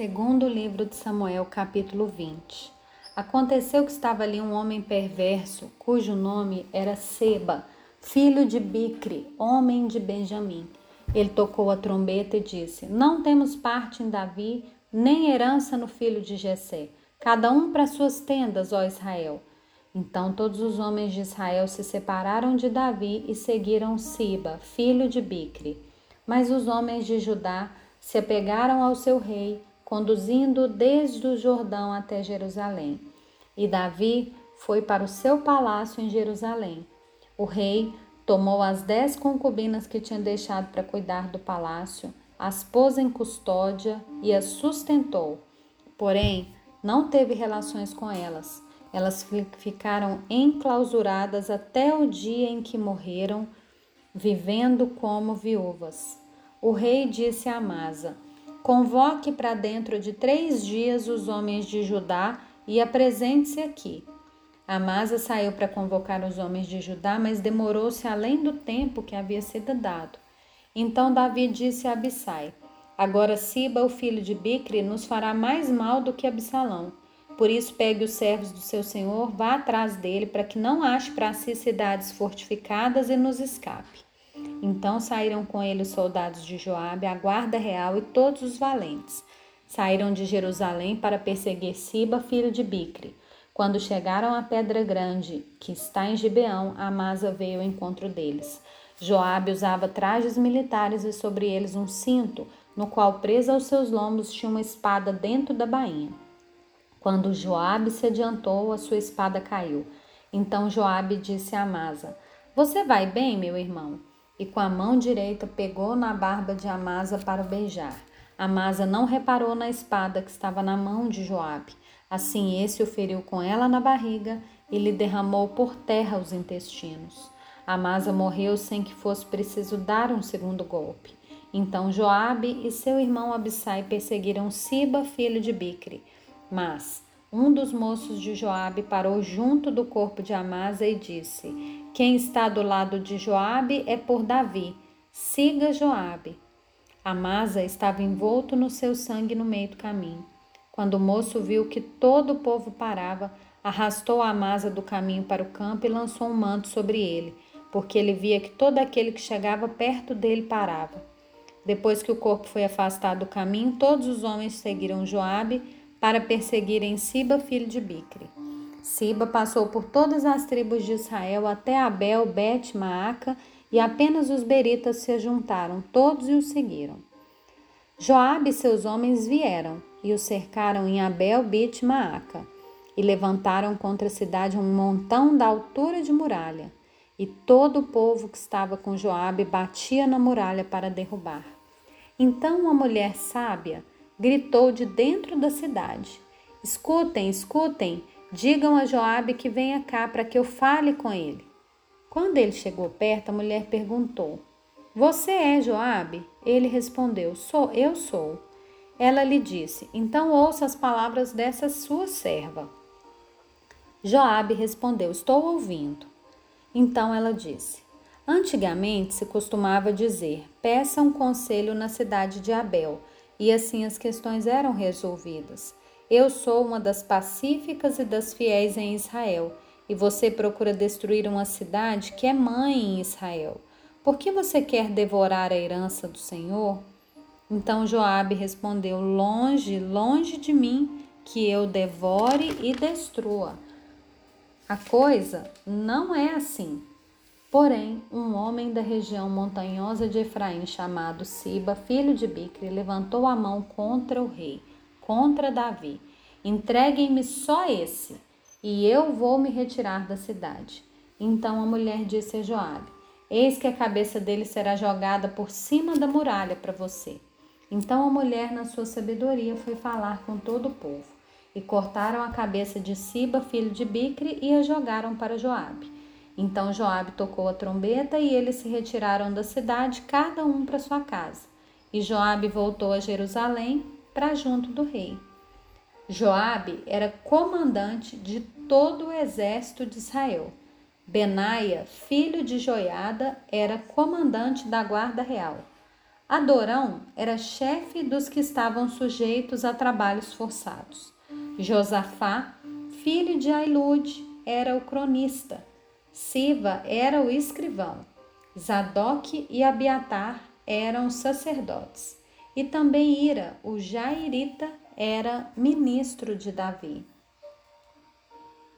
Segundo livro de Samuel, capítulo 20. Aconteceu que estava ali um homem perverso, cujo nome era Seba, filho de Bicre, homem de Benjamim. Ele tocou a trombeta e disse: Não temos parte em Davi, nem herança no filho de Jessé. Cada um para suas tendas, ó Israel. Então todos os homens de Israel se separaram de Davi e seguiram Siba, filho de Bicre. Mas os homens de Judá se apegaram ao seu rei conduzindo desde o Jordão até Jerusalém. E Davi foi para o seu palácio em Jerusalém. O rei tomou as dez concubinas que tinha deixado para cuidar do palácio, as pôs em custódia e as sustentou. Porém, não teve relações com elas. Elas ficaram enclausuradas até o dia em que morreram, vivendo como viúvas. O rei disse a Amasa: Convoque para dentro de três dias os homens de Judá e apresente-se aqui. Amasa saiu para convocar os homens de Judá, mas demorou-se além do tempo que havia sido dado. Então Davi disse a Abissai: Agora Siba, o filho de Bicre, nos fará mais mal do que Absalão. Por isso pegue os servos do seu senhor, vá atrás dele, para que não ache para si cidades fortificadas e nos escape. Então saíram com ele os soldados de Joabe, a guarda real e todos os valentes. Saíram de Jerusalém para perseguir Siba, filho de Bicre. Quando chegaram à pedra grande, que está em Gibeão, Amasa veio ao encontro deles. Joabe usava trajes militares e sobre eles um cinto, no qual presa aos seus lombos tinha uma espada dentro da bainha. Quando Joabe se adiantou, a sua espada caiu. Então Joabe disse a Amasa: Você vai bem, meu irmão? E com a mão direita pegou na barba de Amasa para o beijar. Amasa não reparou na espada que estava na mão de Joabe. Assim esse o feriu com ela na barriga e lhe derramou por terra os intestinos. Amasa morreu sem que fosse preciso dar um segundo golpe. Então Joabe e seu irmão Abissai perseguiram Siba, filho de Bicre. Mas um dos moços de Joabe parou junto do corpo de Amasa e disse: Quem está do lado de Joabe é por Davi. Siga Joabe. Amasa estava envolto no seu sangue no meio do caminho. Quando o moço viu que todo o povo parava, arrastou Amasa do caminho para o campo e lançou um manto sobre ele, porque ele via que todo aquele que chegava perto dele parava. Depois que o corpo foi afastado do caminho, todos os homens seguiram Joabe para perseguirem Siba, filho de Bicre. Siba passou por todas as tribos de Israel até Abel, Bet, Maaca, e apenas os beritas se juntaram, todos e o seguiram. Joabe e seus homens vieram e o cercaram em Abel, Bet, Maaca, e levantaram contra a cidade um montão da altura de muralha. E todo o povo que estava com Joabe batia na muralha para derrubar. Então uma mulher sábia gritou de dentro da cidade: Escutem, escutem, digam a Joabe que venha cá para que eu fale com ele. Quando ele chegou perto, a mulher perguntou: Você é Joabe? Ele respondeu: Sou, eu sou. Ela lhe disse: Então ouça as palavras dessa sua serva. Joabe respondeu: Estou ouvindo. Então ela disse: Antigamente se costumava dizer: Peça um conselho na cidade de Abel e assim as questões eram resolvidas. Eu sou uma das pacíficas e das fiéis em Israel, e você procura destruir uma cidade que é mãe em Israel. Por que você quer devorar a herança do Senhor? Então Joabe respondeu: Longe, longe de mim que eu devore e destrua. A coisa não é assim. Porém, um homem da região montanhosa de Efraim, chamado Siba, filho de Bicre, levantou a mão contra o rei, contra Davi. Entreguem-me só esse, e eu vou me retirar da cidade. Então a mulher disse a Joabe: Eis que a cabeça dele será jogada por cima da muralha para você. Então a mulher, na sua sabedoria, foi falar com todo o povo. E cortaram a cabeça de Siba, filho de Bicre, e a jogaram para Joabe. Então Joabe tocou a trombeta e eles se retiraram da cidade, cada um para sua casa. E Joabe voltou a Jerusalém para junto do rei. Joabe era comandante de todo o exército de Israel. Benaia, filho de Joiada, era comandante da guarda real. Adorão era chefe dos que estavam sujeitos a trabalhos forçados. Josafá, filho de Ailude, era o cronista. Siva era o escrivão. Zadok e Abiatar eram sacerdotes. E também Ira, o Jairita, era ministro de Davi.